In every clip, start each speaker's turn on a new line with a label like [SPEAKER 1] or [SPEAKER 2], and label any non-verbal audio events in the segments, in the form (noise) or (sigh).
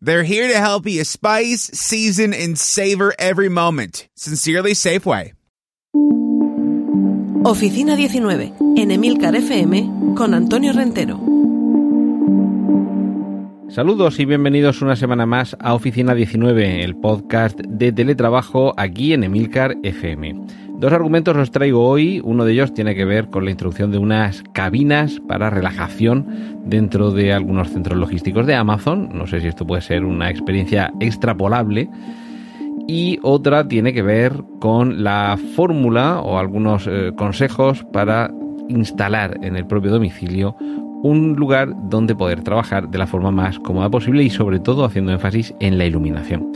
[SPEAKER 1] They're here to help you spice, season, and savor every moment. Sincerely, Safeway.
[SPEAKER 2] Oficina 19, en Emilcar FM, con Antonio Rentero.
[SPEAKER 3] Saludos y bienvenidos una semana más a Oficina 19, el podcast de teletrabajo aquí en Emilcar FM. Dos argumentos os traigo hoy, uno de ellos tiene que ver con la introducción de unas cabinas para relajación dentro de algunos centros logísticos de Amazon, no sé si esto puede ser una experiencia extrapolable, y otra tiene que ver con la fórmula o algunos eh, consejos para instalar en el propio domicilio un lugar donde poder trabajar de la forma más cómoda posible y sobre todo haciendo énfasis en la iluminación.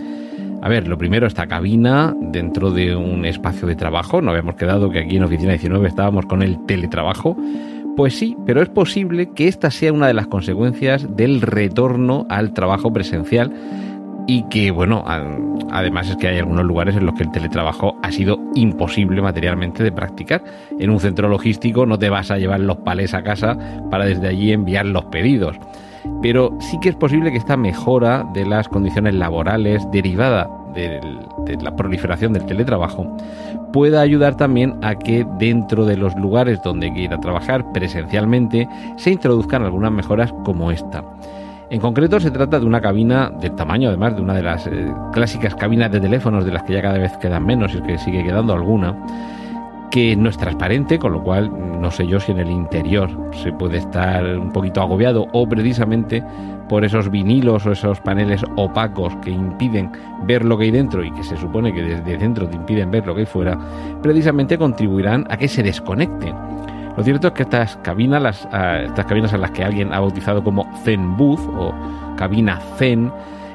[SPEAKER 3] A ver, lo primero, esta cabina dentro de un espacio de trabajo. No habíamos quedado que aquí en Oficina 19 estábamos con el teletrabajo. Pues sí, pero es posible que esta sea una de las consecuencias del retorno al trabajo presencial y que, bueno, además es que hay algunos lugares en los que el teletrabajo ha sido imposible materialmente de practicar. En un centro logístico no te vas a llevar los palés a casa para desde allí enviar los pedidos. Pero sí que es posible que esta mejora de las condiciones laborales derivada de la proliferación del teletrabajo pueda ayudar también a que dentro de los lugares donde hay que ir a trabajar presencialmente se introduzcan algunas mejoras como esta. En concreto se trata de una cabina del tamaño, además de una de las eh, clásicas cabinas de teléfonos de las que ya cada vez quedan menos y que sigue quedando alguna, que no es transparente, con lo cual no sé yo si en el interior se puede estar un poquito agobiado o precisamente por esos vinilos o esos paneles opacos que impiden ver lo que hay dentro y que se supone que desde dentro te impiden ver lo que hay fuera, precisamente contribuirán a que se desconecte lo cierto es que estas cabinas, las, ah, estas cabinas a las que alguien ha bautizado como Zen Booth o cabina Zen,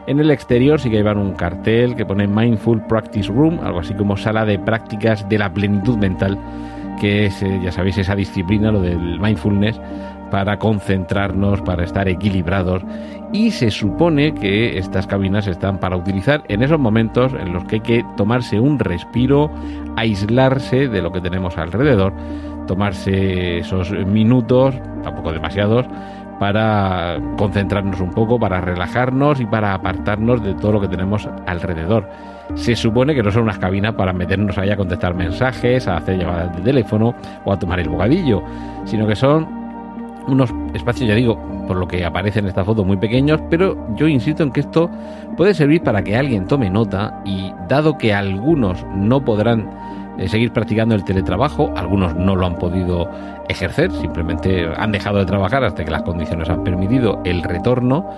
[SPEAKER 3] en el exterior sí que llevan un cartel que pone Mindful Practice Room, algo así como sala de prácticas de la plenitud mental, que es, eh, ya sabéis, esa disciplina, lo del mindfulness, para concentrarnos, para estar equilibrados. Y se supone que estas cabinas están para utilizar en esos momentos en los que hay que tomarse un respiro, aislarse de lo que tenemos alrededor tomarse esos minutos, tampoco demasiados, para concentrarnos un poco, para relajarnos y para apartarnos de todo lo que tenemos alrededor. Se supone que no son unas cabinas para meternos ahí a contestar mensajes, a hacer llamadas de teléfono o a tomar el bocadillo, sino que son unos espacios, ya digo, por lo que aparece en esta foto, muy pequeños, pero yo insisto en que esto puede servir para que alguien tome nota y dado que algunos no podrán seguir practicando el teletrabajo. Algunos no lo han podido ejercer, simplemente han dejado de trabajar hasta que las condiciones han permitido el retorno.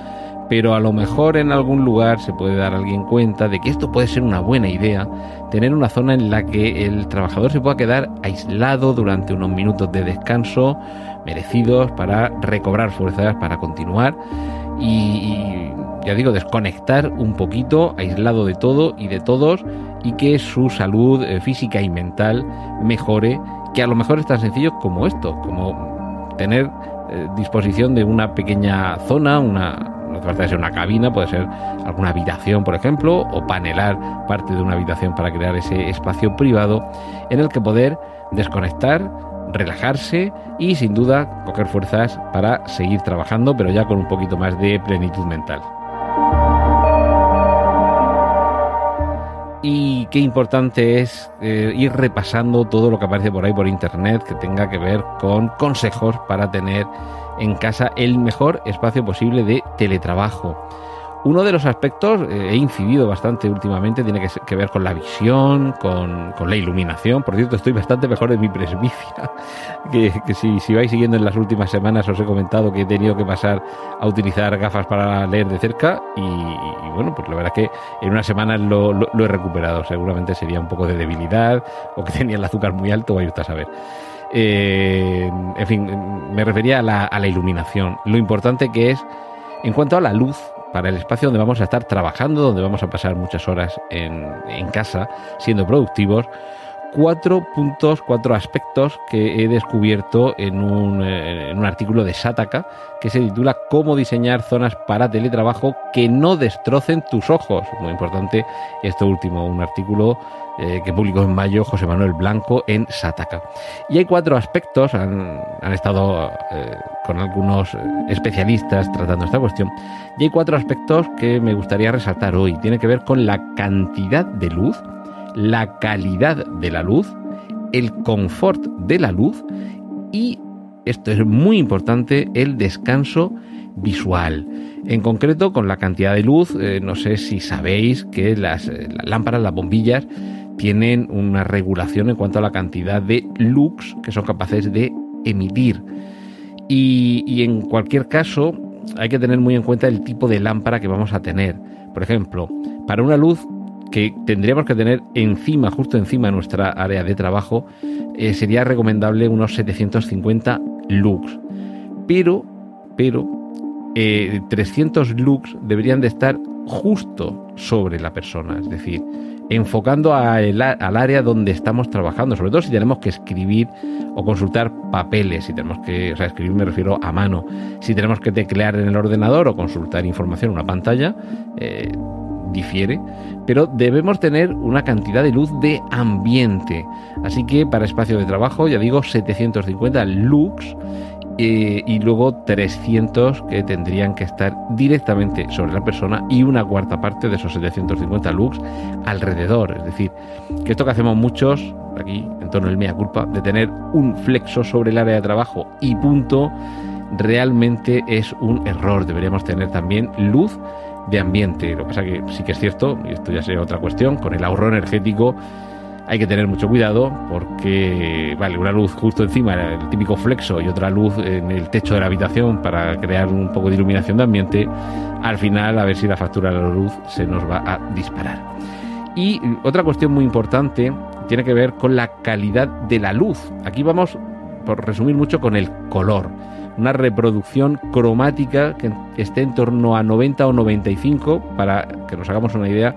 [SPEAKER 3] Pero a lo mejor en algún lugar se puede dar alguien cuenta de que esto puede ser una buena idea, tener una zona en la que el trabajador se pueda quedar aislado durante unos minutos de descanso merecidos para recobrar fuerzas para continuar y ya digo, desconectar un poquito, aislado de todo y de todos, y que su salud eh, física y mental mejore, que a lo mejor es tan sencillo como esto, como tener eh, disposición de una pequeña zona, una, hace ser una cabina, puede ser alguna habitación, por ejemplo, o panelar parte de una habitación para crear ese espacio privado en el que poder desconectar, relajarse y sin duda coger fuerzas para seguir trabajando, pero ya con un poquito más de plenitud mental. Y qué importante es eh, ir repasando todo lo que aparece por ahí por internet que tenga que ver con consejos para tener en casa el mejor espacio posible de teletrabajo. Uno de los aspectos, eh, he incidido bastante últimamente, tiene que, ver con la visión, con, la iluminación. Por cierto, estoy bastante mejor de mi presbicia, (laughs) que, si, vais siguiendo en las últimas semanas os he comentado que he tenido que pasar a utilizar gafas para leer de cerca y, bueno, pues la verdad es que en unas semanas lo, he recuperado. Seguramente sería un poco de debilidad o que (laughs) tenía el azúcar muy alto, vaya a saber. Eh, en fin, me refería a la, a la iluminación. Lo importante que es En cuanto a la luz, para el espacio donde vamos a estar trabajando, donde vamos a pasar muchas horas en, en casa siendo productivos, cuatro puntos, cuatro aspectos que he descubierto en un, eh, en un, artículo de Sataka que se titula Cómo diseñar zonas para teletrabajo que no destrocen tus ojos. Muy importante esto último, un artículo eh, que publicó en mayo José Manuel Blanco en Sataka. Y hay cuatro aspectos, han, han estado eh, con algunos especialistas tratando esta cuestión, y hay cuatro aspectos que me gustaría resaltar hoy. Tiene que ver con la cantidad de luz, la calidad de la luz, el confort de la luz y, esto es muy importante, el descanso visual. En concreto, con la cantidad de luz, eh, no sé si sabéis que las, eh, las, lámparas, las bombillas, tienen una regulación en cuanto a la cantidad de lux que son capaces de emitir. Y en cualquier caso, hay que tener muy en cuenta el tipo de lámpara que vamos a tener. Por ejemplo, para una luz que tendríamos que tener encima, justo encima de nuestra área de trabajo, eh, sería recomendable unos 750 lux. Pero, pero, eh, 300 lux deberían de estar justo sobre la persona, es decir, enfocando el, al área donde estamos trabajando, sobre todo si tenemos que escribir o consultar papeles, si tenemos que, o sea, escribir me refiero a mano, si tenemos que teclear en el ordenador o consultar información en una pantalla, eh, difiere, pero debemos tener una cantidad de luz de ambiente. Así que para espacio de trabajo, ya digo, 750 lux eh, y luego 300 que tendrían que estar directamente sobre la persona y una cuarta parte de esos 750 lux alrededor. Es decir, que esto que hacemos muchos aquí en torno al mea culpa de tener un flexo sobre el área de trabajo y punto realmente es un error. Deberíamos tener también luz de ambiente. Lo que pasa que sí que es cierto, y esto ya sería otra cuestión, con el ahorro energético hay que tener mucho cuidado porque, vale, una luz justo encima, el típico flexo, y otra luz en el techo de la habitación para crear un poco de iluminación de ambiente, al final a ver si la factura de la luz se nos va a disparar. Y otra cuestión muy importante tiene que ver con la calidad de la luz. Aquí vamos, por resumir mucho, con el color una reproducción cromática que esté en torno a 90 o 95, para que nos hagamos una idea,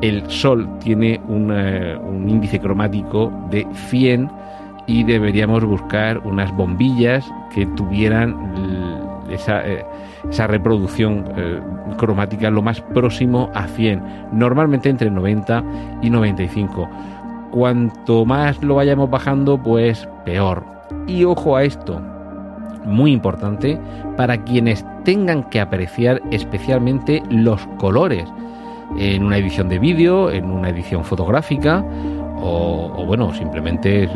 [SPEAKER 3] el Sol tiene un, eh, índice cromático de 100 y deberíamos buscar unas bombillas que tuvieran esa, eh, esa reproducción eh, cromática lo más próximo a 100, normalmente entre 90 y 95. Cuanto más lo vayamos bajando, pues peor. Y ojo a esto, muy importante para quienes tengan que apreciar especialmente los colores en una edición de vídeo, en una edición fotográfica o, bueno, simplemente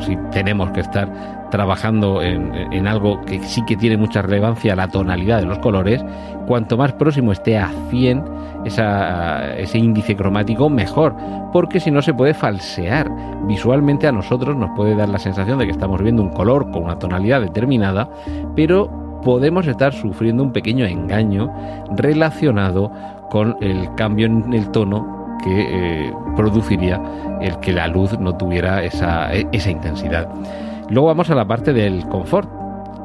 [SPEAKER 3] si tenemos que estar trabajando en, algo que sí que tiene mucha relevancia, la tonalidad de los colores, cuanto más próximo esté a 100 esa, ese índice cromático, mejor, porque si no se puede falsear. Visualmente a nosotros nos puede dar la sensación de que estamos viendo un color con una tonalidad determinada, pero podemos estar sufriendo un pequeño engaño relacionado con el cambio en el tono que eh, produciría el que la luz no tuviera esa, esa, intensidad. Luego vamos a la parte del confort.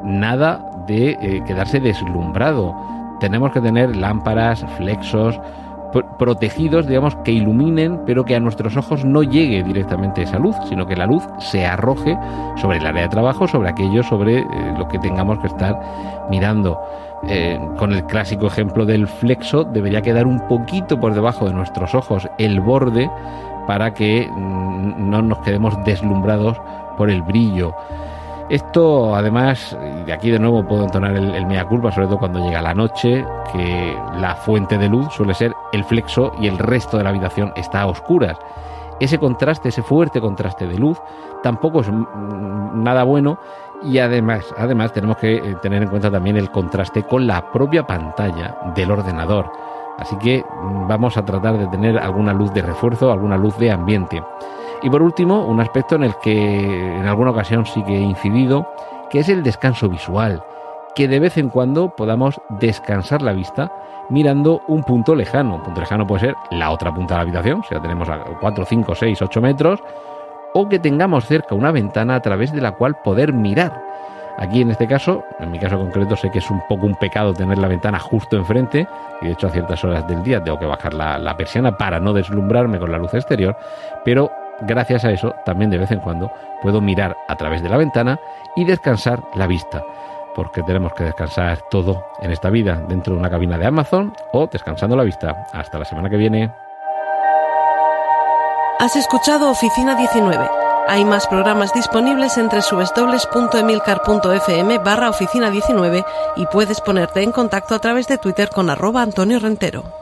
[SPEAKER 3] Nada de eh, quedarse deslumbrado. Tenemos que tener lámparas, flexos, protegidos, digamos, que iluminen, pero que a nuestros ojos no llegue directamente esa luz, sino que la luz se arroje sobre el área de trabajo, sobre aquello, sobre eh, lo que tengamos que estar mirando. Eh, con el clásico ejemplo del flexo, debería quedar un poquito por debajo de nuestros ojos el borde para que mm, no nos quedemos deslumbrados por el brillo. Esto, además, de aquí de nuevo puedo entonar el, el, mea culpa, sobre todo cuando llega la noche, que la fuente de luz suele ser el flexo y el resto de la habitación está a oscuras. Ese contraste, ese fuerte contraste de luz, tampoco es nada bueno y además, además tenemos que eh, tener en cuenta también el contraste con la propia pantalla del ordenador. Así que mm, vamos a tratar de tener alguna luz de refuerzo, alguna luz de ambiente. Y por último, un aspecto en el que en alguna ocasión sí que he incidido, que es el descanso visual, que de vez en cuando podamos descansar la vista mirando un punto lejano. Un punto lejano puede ser la otra punta de la habitación, si la tenemos a 4, 5, 6, 8 metros, o que tengamos cerca una ventana a través de la cual poder mirar. Aquí en este caso, en mi caso concreto, sé que es un poco un pecado tener la ventana justo enfrente y de hecho a ciertas horas del día tengo que bajar la, la persiana para no deslumbrarme con la luz exterior, pero gracias a eso también de vez en cuando puedo mirar a través de la ventana y descansar la vista porque tenemos que descansar todo en esta vida dentro de una cabina de Amazon o descansando la vista. Hasta la semana que viene.
[SPEAKER 2] Has escuchado Oficina 19. Hay más programas disponibles entre www.emilcar.fm barra oficina 19 y puedes ponerte en contacto a través de Twitter con arroba Antonio Rentero.